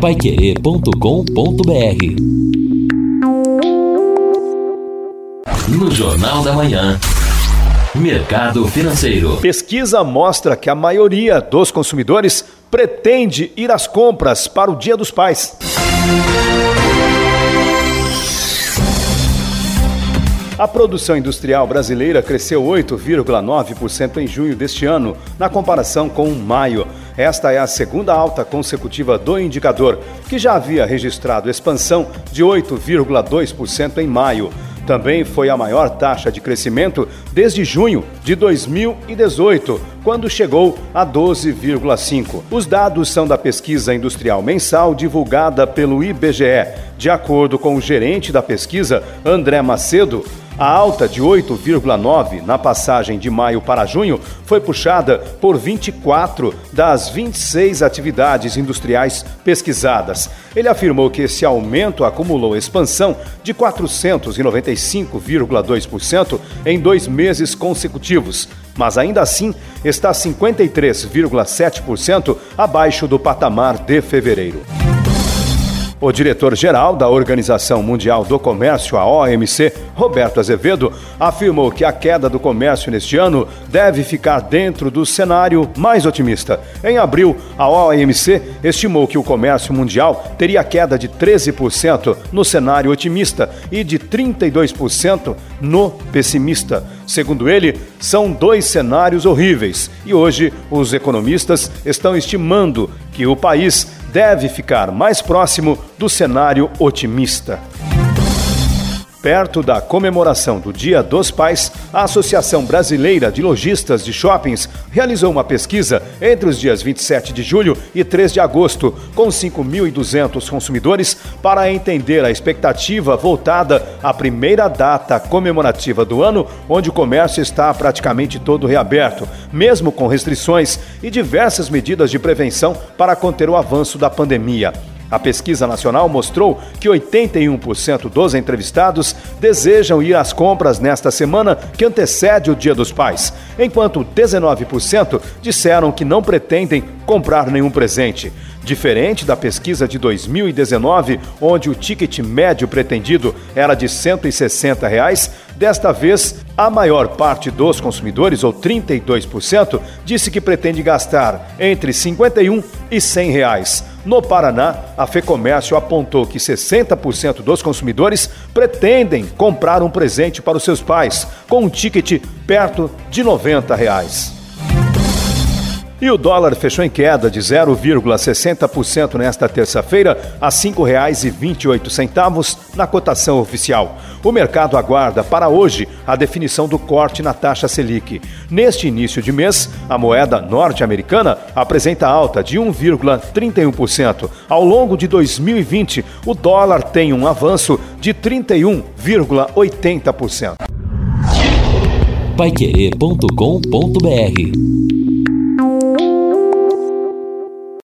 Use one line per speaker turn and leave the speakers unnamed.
paiquerê.com.br No Jornal da Manhã. Mercado Financeiro.
Pesquisa mostra que a maioria dos consumidores pretende ir às compras para o Dia dos Pais. A produção industrial brasileira cresceu 8,9% em junho deste ano, na comparação com maio. Esta é a segunda alta consecutiva do indicador, que já havia registrado expansão de 8,2% em maio. Também foi a maior taxa de crescimento desde junho de 2018, quando chegou a 12,5. Os dados são da pesquisa industrial mensal divulgada pelo IBGE. De acordo com o gerente da pesquisa, André Macedo, a alta de 8,9 na passagem de maio para junho foi puxada por 24 das 26 atividades industriais pesquisadas. Ele afirmou que esse aumento acumulou expansão de 495,2% em dois meses consecutivos, mas ainda assim está 53,7% abaixo do patamar de fevereiro. O diretor-geral da Organização Mundial do Comércio, a OMC, Roberto Azevedo, afirmou que a queda do comércio neste ano deve ficar dentro do cenário mais otimista. Em abril, a OMC estimou que o comércio mundial teria queda de 13% no cenário otimista e de 32% no pessimista. Segundo ele, são dois cenários horríveis e hoje os economistas estão estimando que o país deve ficar mais próximo do cenário otimista. Perto da comemoração do Dia dos Pais, a Associação Brasileira de Lojistas de Shoppings realizou uma pesquisa entre os dias 27 de julho e 3 de agosto, com 5.200 consumidores, para entender a expectativa voltada à primeira data comemorativa do ano, onde o comércio está praticamente todo reaberto, mesmo com restrições e diversas medidas de prevenção para conter o avanço da pandemia. A pesquisa nacional mostrou que 81% dos entrevistados desejam ir às compras nesta semana que antecede o Dia dos Pais, enquanto 19% disseram que não pretendem comprar nenhum presente. Diferente da pesquisa de 2019, onde o ticket médio pretendido era de 160 reais, desta vez a maior parte dos consumidores, ou 32%, disse que pretende gastar entre 51 e 100 reais. No Paraná, a FEComércio apontou que 60% dos consumidores pretendem comprar um presente para os seus pais, com um ticket perto de 90 reais. E o dólar fechou em queda de 0,60% nesta terça-feira a R$ 5,28 na cotação oficial. O mercado aguarda para hoje a definição do corte na taxa Selic. Neste início de mês, a moeda norte-americana apresenta alta de 1,31%. Ao longo de 2020, o dólar tem um avanço de 31,80%.
Paiquerê.com.br